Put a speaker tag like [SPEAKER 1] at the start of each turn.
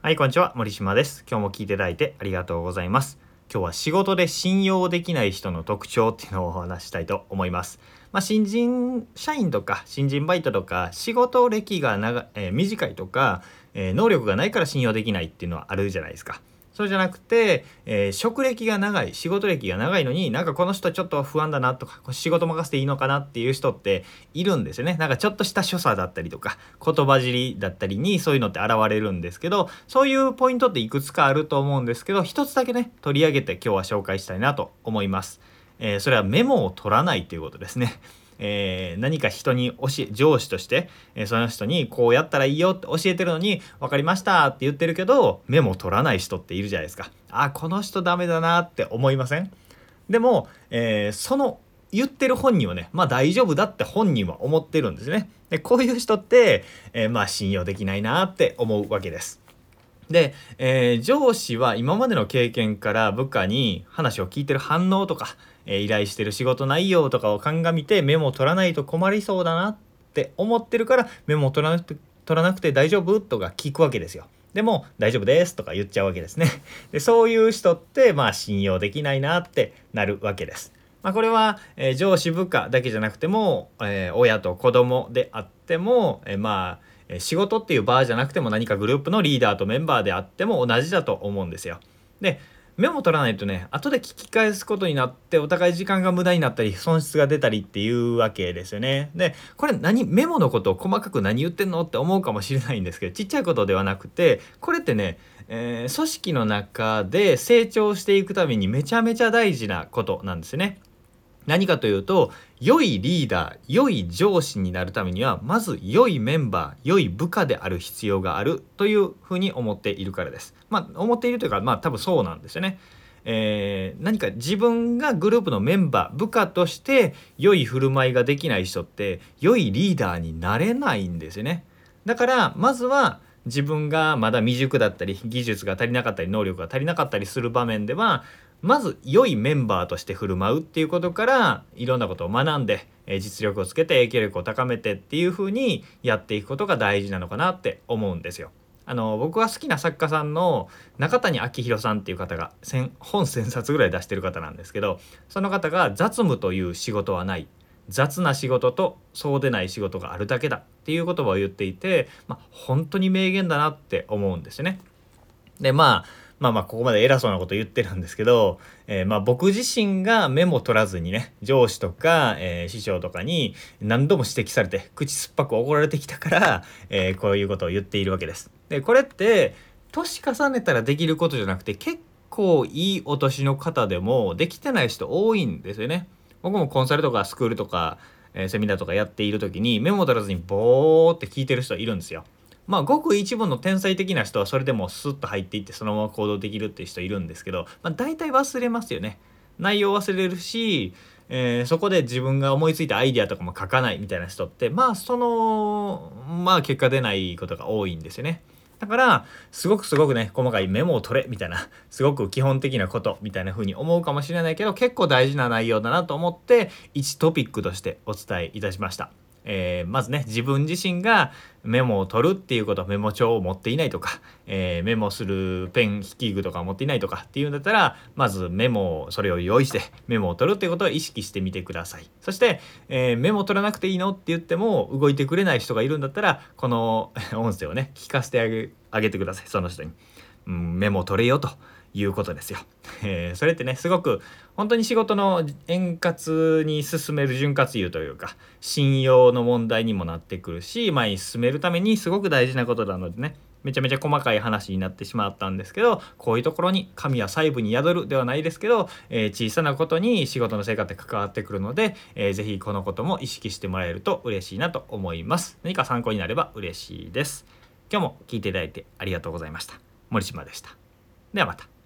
[SPEAKER 1] はい、こんにちは。森島です。今日も聞いていただいてありがとうございます。今日は仕事で信用できない人の特徴っていうのをお話したいと思います。まあ、新人社員とか新人バイトとか仕事歴が長、えー短いとか、えー能力がないから信用できないっていうのはあるじゃないですか。そうじゃなくて、えー職歴が長い仕事歴が長いのになんかこの人ちょっと不安だなとかこれ仕事任せていいのかなっていう人っているんですよね。なんかちょっとした所作だったりとか言葉尻だったりにそういうのって現れるんですけどそういうポイントっていくつかあると思うんですけど一つだけね取り上げて今日は紹介したいなと思います、えーそれはメモを取らないということですね。えー何か人に教え上司として、えーその人にこうやったらいいよって教えてるのに「分かりました」って言ってるけどメモ取らない人っているじゃないですか。あこの人ダメだなって思いません？でも、えーその言ってる本人はねまあ大丈夫だって本人は思ってるんですね。でこういう人って、えーまあ信用できないなって思うわけです。で、えー上司は今までの経験から部下に話を聞いてる反応とか、えー依頼してる仕事内容とかを鑑みてメモを取らないと困りそうだなって思ってるからメモを取らなくて取らなくて大丈夫とか聞くわけですよ。でも大丈夫ですとか言っちゃうわけですね。でそういう人ってまあ信用できないなってなるわけです。まあ、これは、えー上司部下だけじゃなくても、えー親と子供であっても、えーまあ仕事っていうバーじゃなくても何かグループのリーダーとメンバーであっても同じだと思うんですよ。でメモ取らないとね後で聞き返すことになってお互い時間が無駄になったり損失が出たりっていうわけですよね。でこれ何メモのことを細かく何言ってんのって思うかもしれないんですけどちっちゃいことではなくてこれってね、えー組織の中で成長していくためにめちゃめちゃ大事なことなんですよね。何かというと良いリーダー良い上司になるためにはまず良いメンバー良い部下である必要があるというふうに思っているからです。まあ思っているというかまあ多分そうなんですよね。えー何か自分がグループのメンバー部下として良い振る舞いができない人って良いリーダーになれないんですよね。だからまずは自分がまだ未熟だったり技術が足りなかったり能力が足りなかったりする場面ではまず良いメンバーとして振る舞うっていうことからいろんなことを学んで、実力をつけて影響力を高めてっていう風にやっていくことが大事なのかなって思うんですよ。あの僕は好きな作家さんの中谷明宏さんっていう方が千本1,000冊ぐらい出してる方なんですけどその方が「雑務という仕事はない」雑な仕事とそうでない仕事があるだけだっていう言葉を言っていて、まあ、本当に名言だなって思うんですよね。でまあまあまあここまで偉そうなこと言ってるんですけど、えーまあ僕自身がメモ取らずにね上司とか、えー師匠とかに何度も指摘されて口酸っぱく怒られてきたから、えーこういうことを言っているわけです。でこれって年重ねたらできることじゃなくて結構いいお年の方でもできてない人多いんですよね。僕もコンサルとかスクールとか、えセミナーとかやっている時にメモ取らずにボーって聞いてる人いるんですよ。まあごく一部の天才的な人はそれでもスッと入っていってそのまま行動できるっていう人いるんですけど、まあ、大体忘れますよね。内容忘れるし、えーそこで自分が思いついたアイデアとかも書かないみたいな人ってまあそのまあ結果出ないことが多いんですよね。だからすごくすごくね細かいメモを取れみたいなすごく基本的なことみたいな風に思うかもしれないけど結構大事な内容だなと思って1トピックとしてお伝えいたしました。えーまずね自分自身がメモを取るっていうことメモ帳を持っていないとか、えーメモするペン筆記具とか持っていないとかっていうんだったらまずメモをそれを用意してメモを取るっていうことを意識してみてください。そして、えーメモ取らなくていいのって言っても動いてくれない人がいるんだったらこの音声をね聞かせてあげてくださいその人に、うん、メモ取れよと。いうことですよ、えーそれってねすごく本当に仕事の円滑に進める潤滑油というか信用の問題にもなってくるし前に進めるためにすごく大事なことなのでねめちゃめちゃ細かい話になってしまったんですけどこういうところに神は細部に宿るではないですけど、えー小さなことに仕事の成果って関わってくるので、えーぜひこのことも意識してもらえると嬉しいなと思います。何か参考になれば嬉しいです。今日も聞いていただいてありがとうございました。森島でした。ではまた。